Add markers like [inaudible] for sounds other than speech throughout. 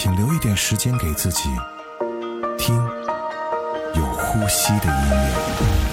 请留一点时间给自己，听有呼吸的音乐。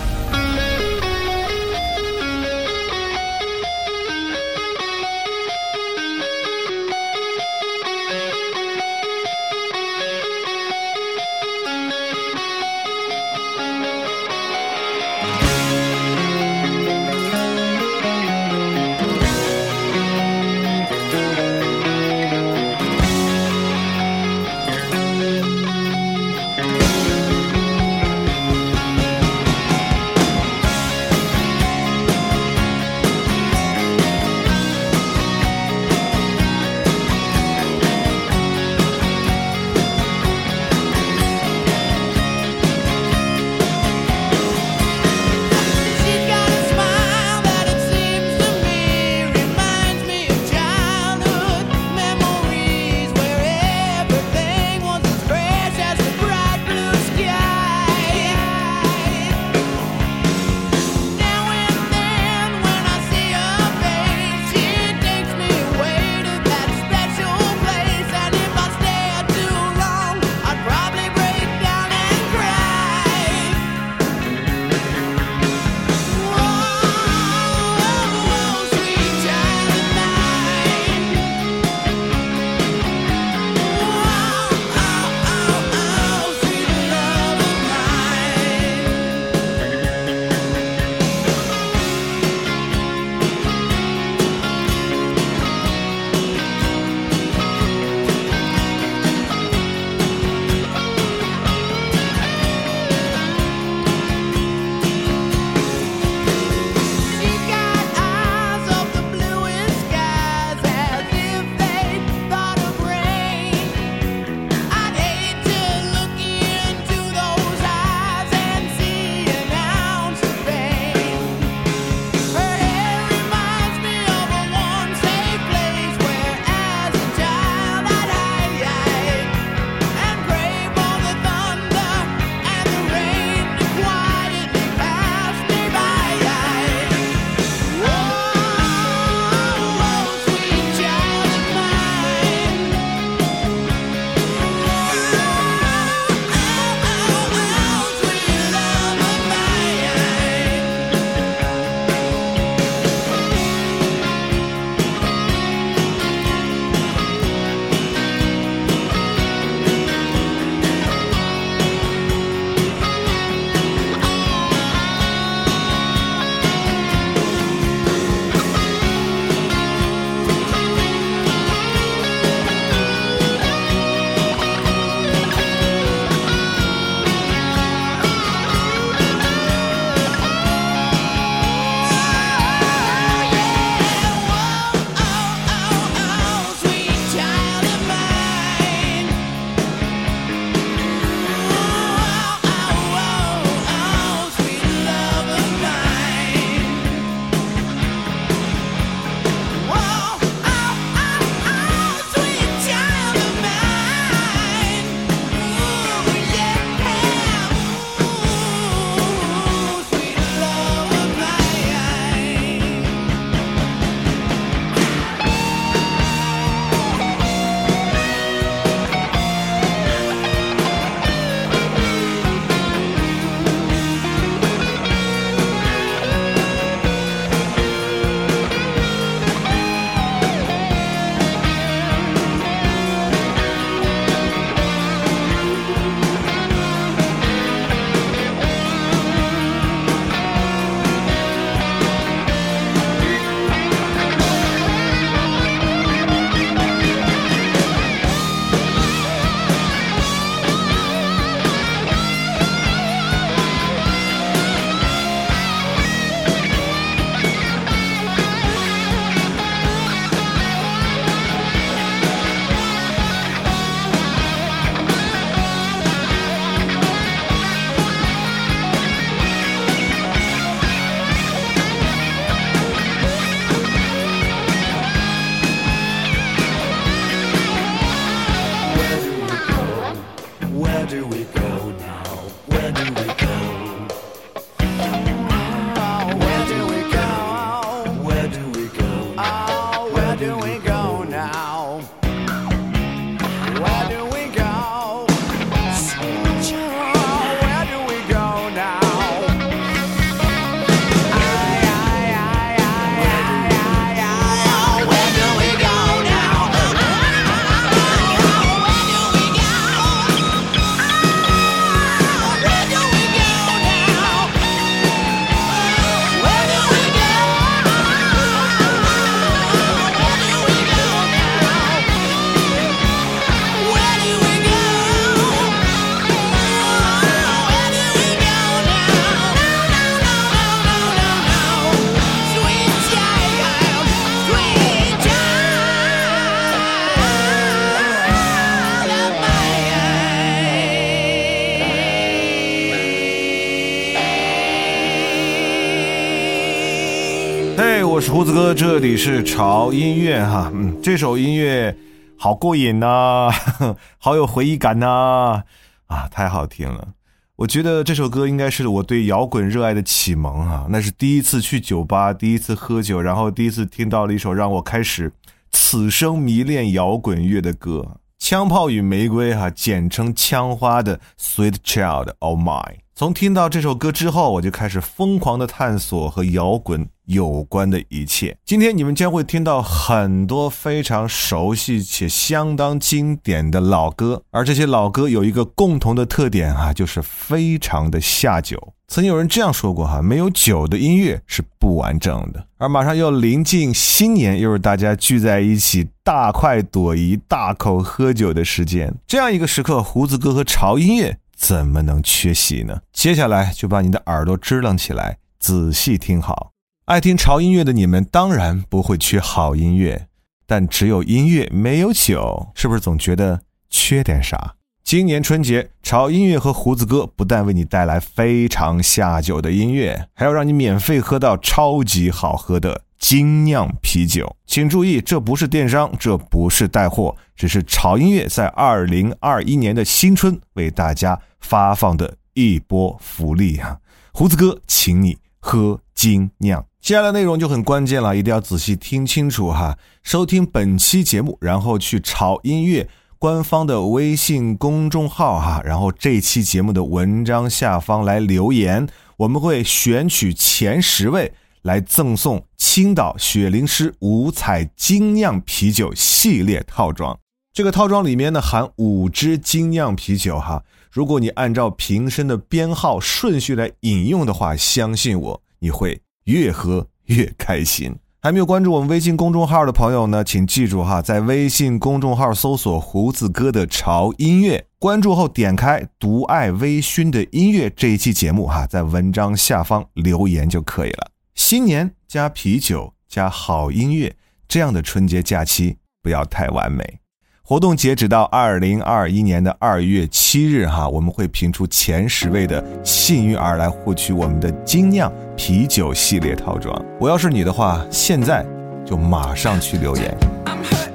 胡子哥，这里是潮音乐哈，嗯，这首音乐好过瘾呐，[laughs] 好有回忆感呐，啊，太好听了！我觉得这首歌应该是我对摇滚热爱的启蒙啊，那是第一次去酒吧，第一次喝酒，然后第一次听到了一首让我开始此生迷恋摇滚乐的歌，《枪炮与玫瑰》哈，简称枪花的《Sweet Child of Mine》。从听到这首歌之后，我就开始疯狂的探索和摇滚。有关的一切，今天你们将会听到很多非常熟悉且相当经典的老歌，而这些老歌有一个共同的特点啊，就是非常的下酒。曾经有人这样说过哈，没有酒的音乐是不完整的。而马上又临近新年，又是大家聚在一起大快朵颐、大口喝酒的时间，这样一个时刻，胡子哥和潮音乐怎么能缺席呢？接下来就把你的耳朵支棱起来，仔细听好。爱听潮音乐的你们当然不会缺好音乐，但只有音乐没有酒，是不是总觉得缺点啥？今年春节，潮音乐和胡子哥不但为你带来非常下酒的音乐，还要让你免费喝到超级好喝的精酿啤酒。请注意，这不是电商，这不是带货，只是潮音乐在二零二一年的新春为大家发放的一波福利啊！胡子哥，请你喝精酿。接下来内容就很关键了，一定要仔细听清楚哈！收听本期节目，然后去潮音乐官方的微信公众号哈，然后这期节目的文章下方来留言，我们会选取前十位来赠送青岛雪灵诗五彩精酿啤酒系列套装。这个套装里面呢含五支精酿啤酒哈，如果你按照瓶身的编号顺序来饮用的话，相信我，你会。越喝越开心。还没有关注我们微信公众号的朋友呢，请记住哈，在微信公众号搜索“胡子哥的潮音乐”，关注后点开“独爱微醺的音乐”这一期节目哈，在文章下方留言就可以了。新年加啤酒加好音乐，这样的春节假期不要太完美。活动截止到二零二一年的二月七日，哈，我们会评出前十位的幸运儿来获取我们的精酿啤酒系列套装。我要是你的话，现在就马上去留言。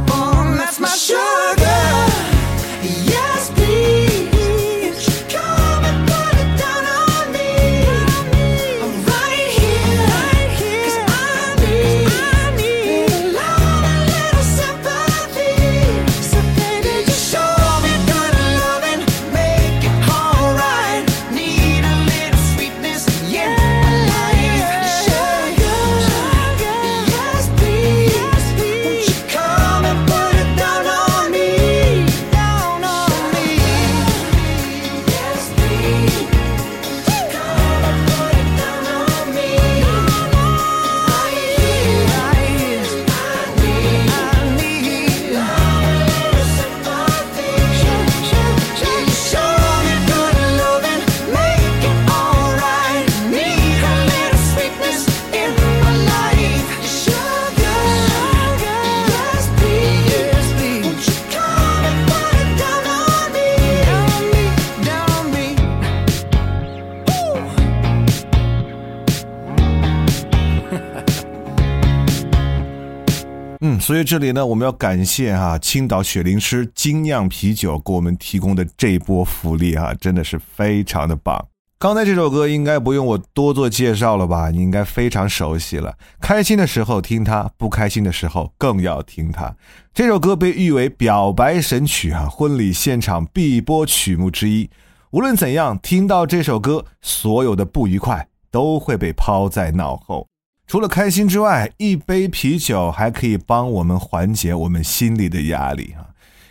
所以这里呢，我们要感谢哈、青岛雪灵诗精酿啤酒给我们提供的这一波福利哈、真的是非常的棒。刚才这首歌应该不用我多做介绍了吧？你应该非常熟悉了。开心的时候听它，不开心的时候更要听它。这首歌被誉为表白神曲哈、婚礼现场必播曲目之一。无论怎样，听到这首歌，所有的不愉快都会被抛在脑后。除了开心之外，一杯啤酒还可以帮我们缓解我们心里的压力啊。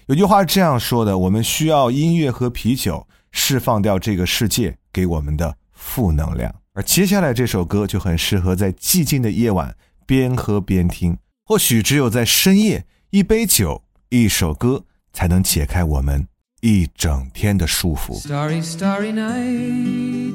有句话是这样说的：我们需要音乐和啤酒释放掉这个世界给我们的负能量。而接下来这首歌就很适合在寂静的夜晚边喝边听。或许只有在深夜，一杯酒，一首歌，才能解开我们一整天的束缚。Starry, starry night.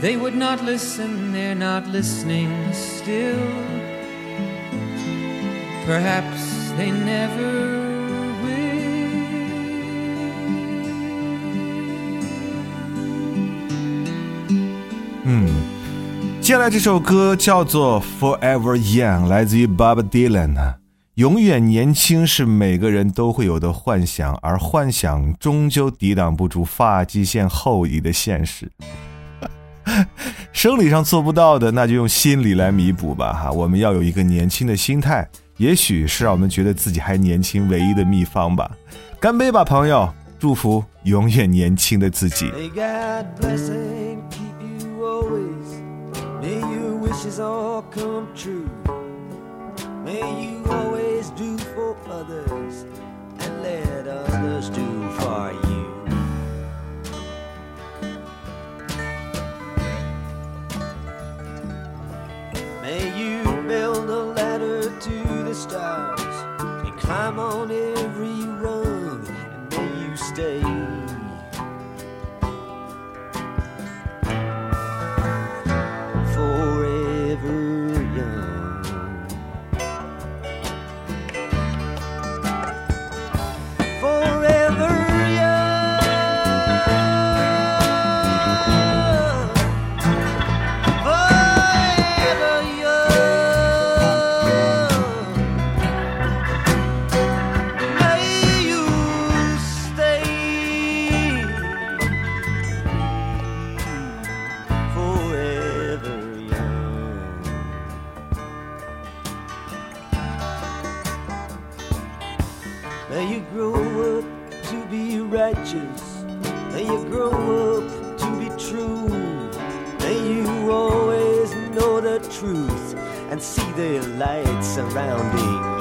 They would not listen, they're not listening still. Perhaps they never will. 嗯，接下来这首歌叫做《Forever Young》，来自于 Bob Dylan。永远年轻是每个人都会有的幻想，而幻想终究抵挡不住发际线后移的现实。生理上做不到的，那就用心理来弥补吧。哈，我们要有一个年轻的心态，也许是让我们觉得自己还年轻唯一的秘方吧。干杯吧，朋友！祝福永远年轻的自己。mayyouwishisallcometruemayyouwasedoforothersandlet others do for you. May you build a ladder to the stars and climb on every rung, and may you stay. And see the light surrounding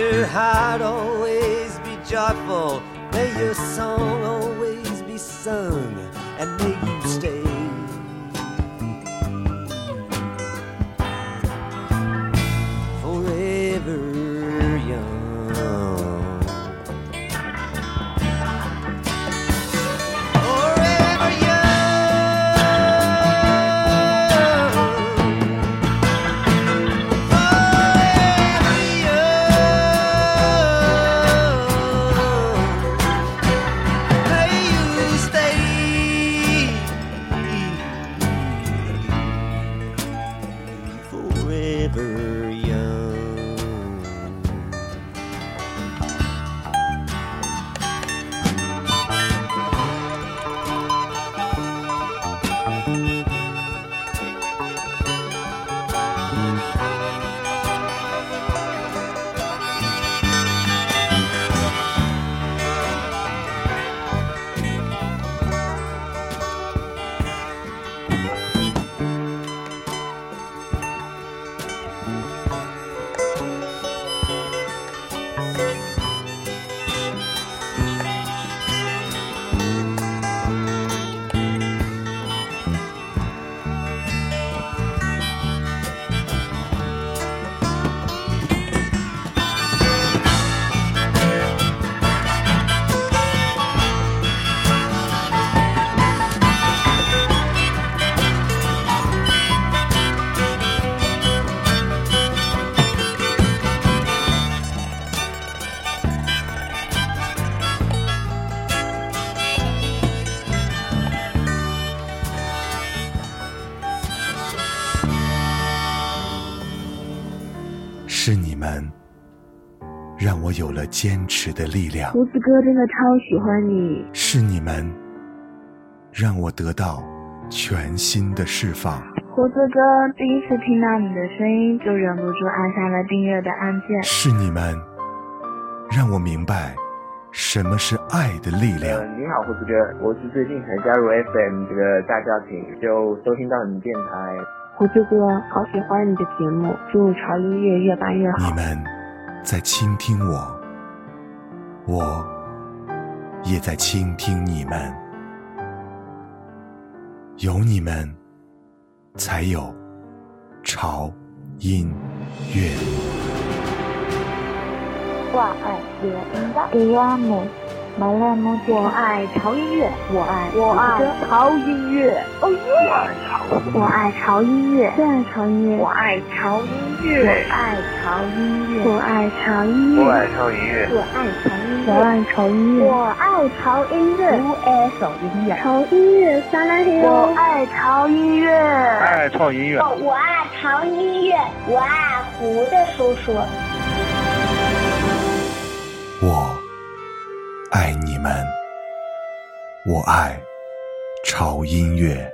your heart always be joyful. May your song always be sung. And may you stay. 坚持的力量，胡子哥真的超喜欢你，是你们让我得到全新的释放，胡子哥第一次听到你的声音就忍不住按下了订阅的按键。是你们让我明白什么是爱的力量呃，。你好，胡子哥，我是最近才加入 FM 这个大家庭，就收听到你们电台。胡子哥，好喜欢你的节目，祝潮音乐越办越好你。们在倾听我，我也在倾听你们。有你们，才有潮音乐。我爱乐音的我爱潮音乐，我爱我爱潮音乐，哦耶！我爱潮音乐，我爱潮音乐，我爱潮音乐，我爱潮音乐，我爱潮音乐，我爱潮音乐，我爱潮音乐，我爱潮音乐，我爱潮音乐，我爱潮音乐，我爱潮音乐，爱潮音乐。我爱潮音乐，我爱胡的叔叔。我爱你们，我爱潮音乐。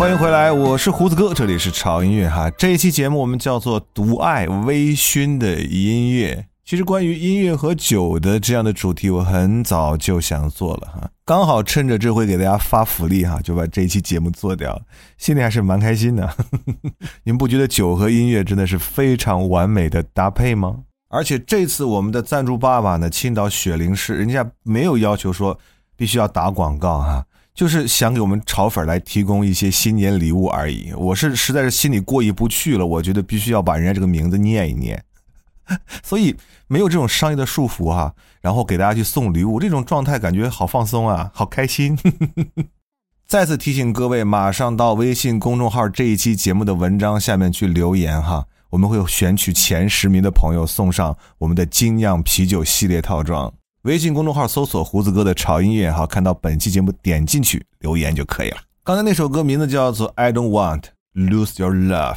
欢迎回来，我是胡子哥，这里是潮音乐哈。这一期节目我们叫做“独爱微醺的音乐”。其实关于音乐和酒的这样的主题，我很早就想做了哈。刚好趁着这回给大家发福利哈，就把这一期节目做掉，心里还是蛮开心的。[laughs] 你们不觉得酒和音乐真的是非常完美的搭配吗？而且这次我们的赞助爸爸呢，青岛雪灵市，人家没有要求说必须要打广告哈。就是想给我们炒粉来提供一些新年礼物而已。我是实在是心里过意不去了，我觉得必须要把人家这个名字念一念，[laughs] 所以没有这种商业的束缚哈。然后给大家去送礼物，这种状态感觉好放松啊，好开心。[laughs] 再次提醒各位，马上到微信公众号这一期节目的文章下面去留言哈，我们会选取前十名的朋友送上我们的精酿啤酒系列套装。微信公众号搜索“胡子哥的潮音乐”哈，看到本期节目点进去留言就可以了。刚才那首歌名字叫做《I Don't Want Lose Your Love》，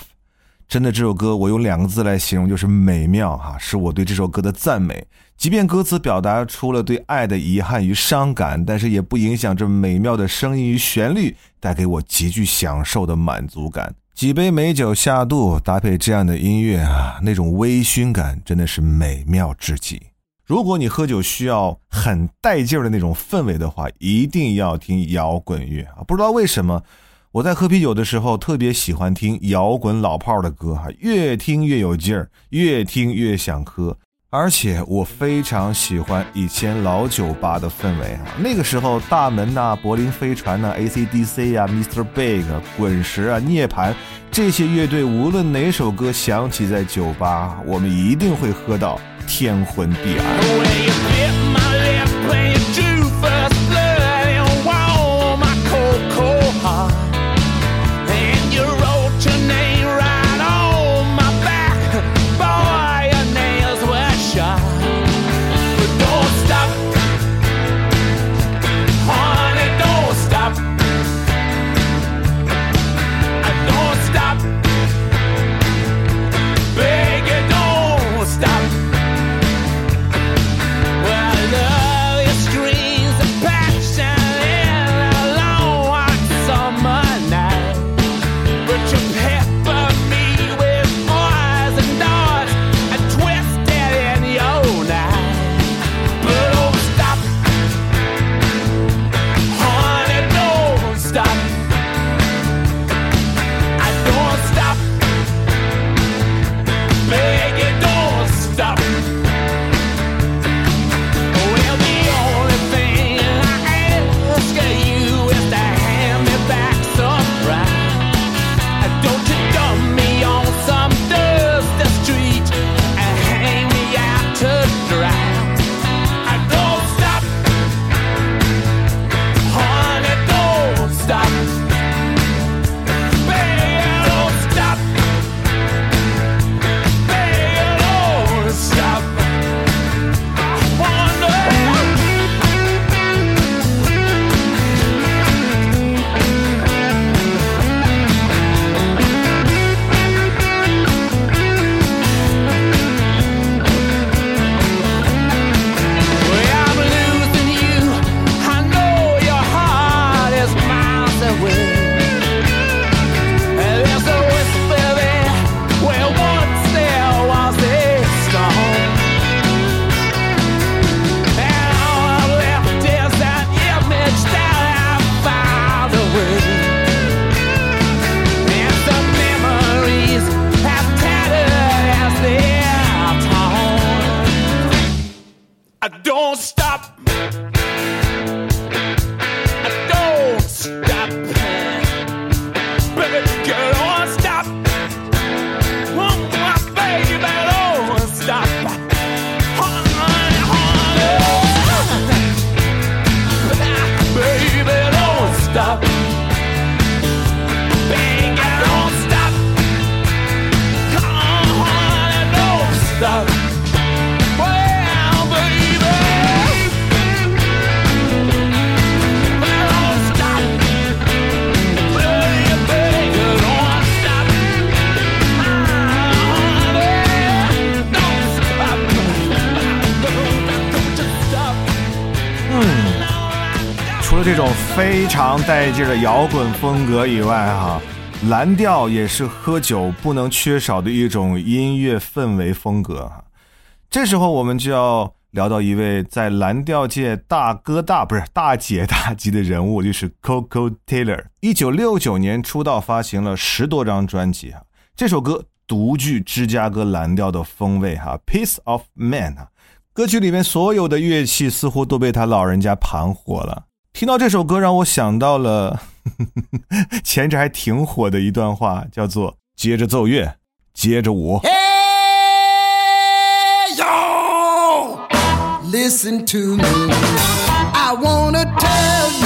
真的这首歌我用两个字来形容就是美妙哈，是我对这首歌的赞美。即便歌词表达出了对爱的遗憾与伤感，但是也不影响这美妙的声音与旋律带给我极具享受的满足感。几杯美酒下肚，搭配这样的音乐啊，那种微醺感真的是美妙至极。如果你喝酒需要很带劲儿的那种氛围的话，一定要听摇滚乐啊！不知道为什么，我在喝啤酒的时候特别喜欢听摇滚老炮的歌哈，越听越有劲儿，越听越想喝。而且我非常喜欢以前老酒吧的氛围啊，那个时候大门呐、柏林飞船呐、AC/DC 呀、Mr. Big、滚石啊、涅槃这些乐队，无论哪首歌响起在酒吧，我们一定会喝到。天昏地暗。这种非常带劲的摇滚风格以外，哈，蓝调也是喝酒不能缺少的一种音乐氛围风格。哈这时候我们就要聊到一位在蓝调界大哥大不是大姐大级的人物，就是 Coco Taylor。一九六九年出道，发行了十多张专辑哈。这首歌独具芝加哥蓝调的风味哈，《Piece of Man》啊。歌曲里面所有的乐器似乎都被他老人家盘活了。听到这首歌，让我想到了 [laughs] 前阵还挺火的一段话，叫做“接着奏乐，接着舞”。Hey, yo, listen to me. I wanna tell you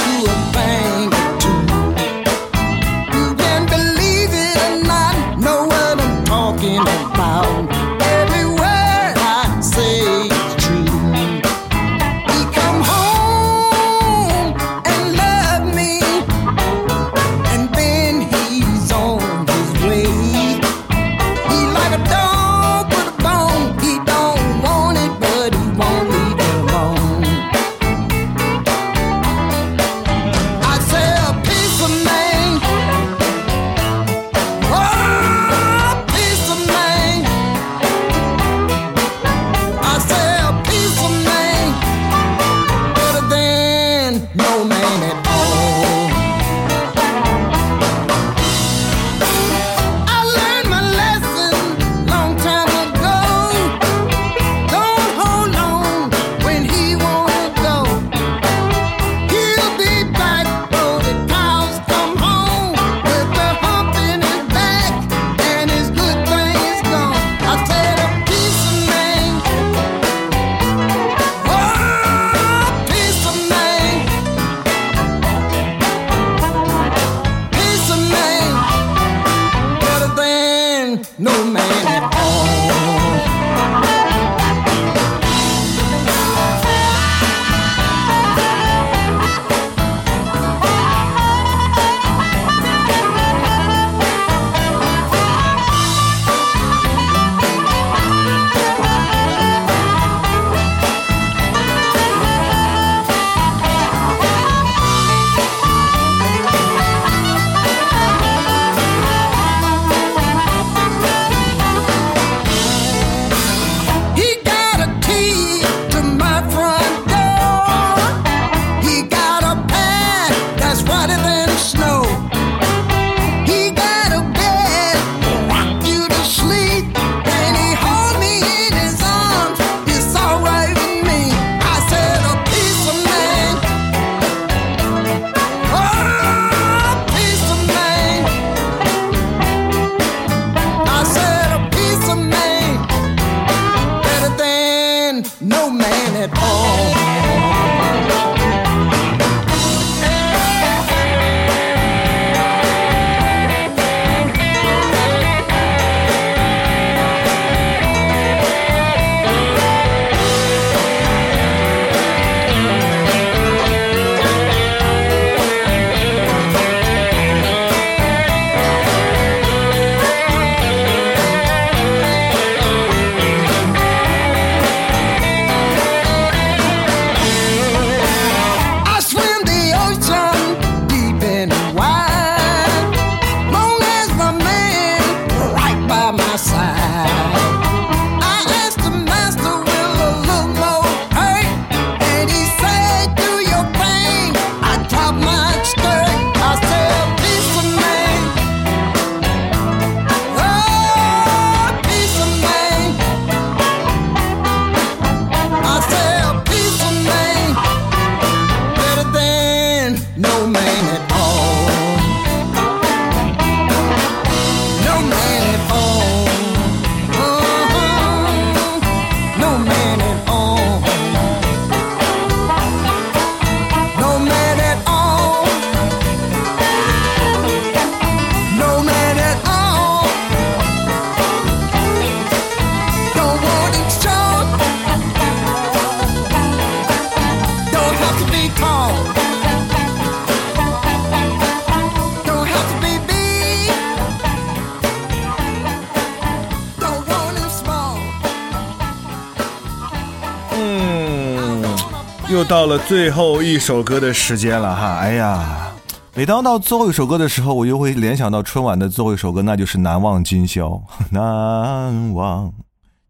最后一首歌的时间了哈！哎呀，每当到最后一首歌的时候，我就会联想到春晚的最后一首歌，那就是《难忘今宵》。难忘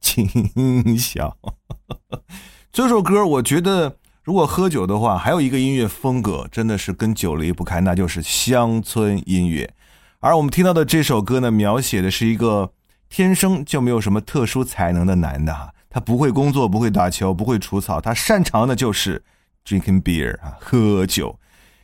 今宵，这首歌我觉得，如果喝酒的话，还有一个音乐风格真的是跟酒离不开，那就是乡村音乐。而我们听到的这首歌呢，描写的是一个天生就没有什么特殊才能的男的哈。他不会工作，不会打球，不会除草，他擅长的就是 drinking beer 啊，喝酒。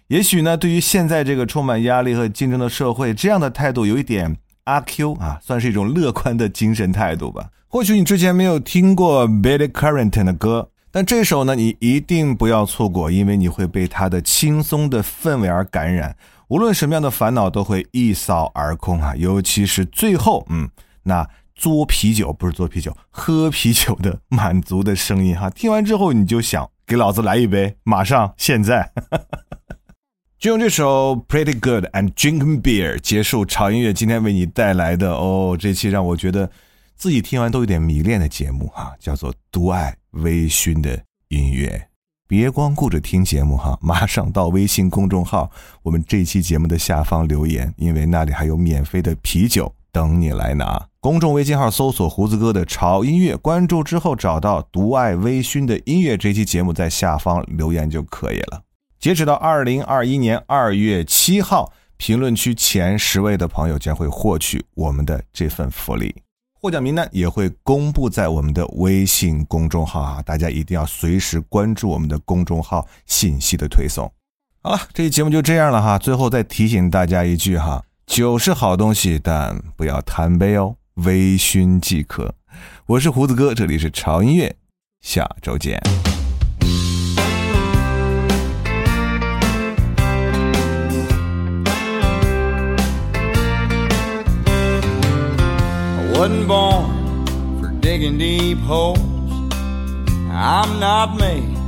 也许呢，对于现在这个充满压力和竞争的社会，这样的态度有一点阿 Q 啊，算是一种乐观的精神态度吧。或许你之前没有听过 Billy Currington 的歌，但这首呢，你一定不要错过，因为你会被他的轻松的氛围而感染，无论什么样的烦恼都会一扫而空啊。尤其是最后，嗯，那。嘬啤酒不是嘬啤酒，喝啤酒的满足的声音哈。听完之后你就想给老子来一杯，马上现在。[laughs] 就用这首《Pretty Good and Drinking Beer》结束潮音乐今天为你带来的哦，这期让我觉得自己听完都有点迷恋的节目哈，叫做《独爱微醺的音乐》。别光顾着听节目哈，马上到微信公众号我们这期节目的下方留言，因为那里还有免费的啤酒等你来拿。公众微信号搜索“胡子哥的潮音乐”，关注之后找到“独爱微醺的音乐”这期节目，在下方留言就可以了。截止到二零二一年二月七号，评论区前十位的朋友将会获取我们的这份福利，获奖名单也会公布在我们的微信公众号啊！大家一定要随时关注我们的公众号信息的推送。好了，这期节目就这样了哈。最后再提醒大家一句哈：酒是好东西，但不要贪杯哦。微醺即可，我是胡子哥，这里是潮音乐，下周见。wasn't born for digging deep holes. I'm not made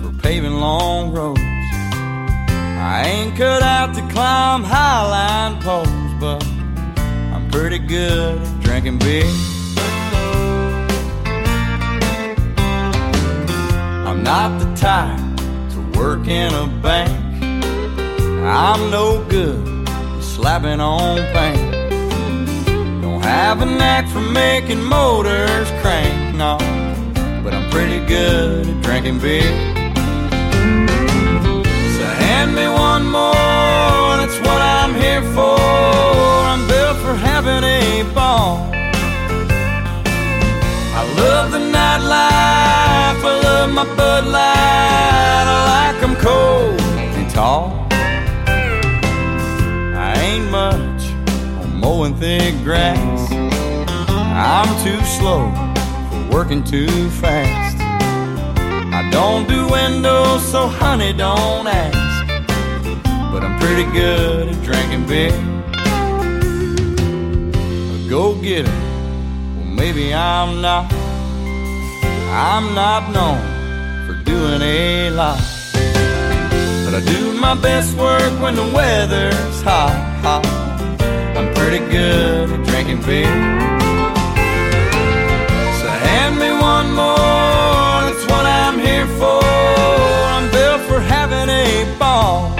for paving long roads. I ain't cut out to climb highline poles, but pretty good at drinking beer. I'm not the type to work in a bank. I'm no good at slapping on paint. Don't have a knack for making motors crank, no. But I'm pretty good at drinking beer. So hand me one more, that's what I'm here for love the nightlife, I love my Bud Light, I like them cold and tall. I ain't much on mowing thick grass. I'm too slow for working too fast. I don't do windows, so honey, don't ask. But I'm pretty good at drinking beer go getter. Well, maybe I'm not. I'm not known for doing a lot. But I do my best work when the weather's hot, hot. I'm pretty good at drinking beer. So hand me one more, that's what I'm here for. I'm built for having a ball.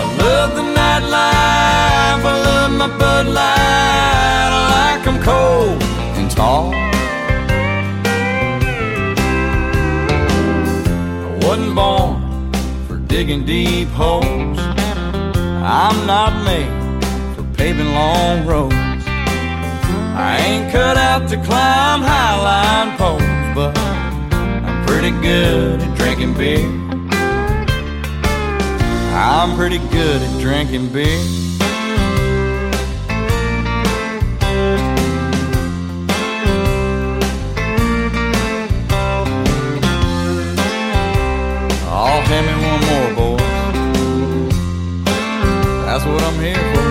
I love the nightlife, I love my Bud Light. I like them cold digging deep holes. I'm not made for paving long roads. I ain't cut out to climb highline poles, but I'm pretty good at drinking beer. I'm pretty good at drinking beer. That's what I'm here for.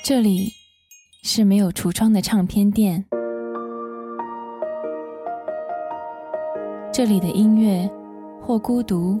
“这里是没有橱窗的唱片店。”这里的音乐，或孤独，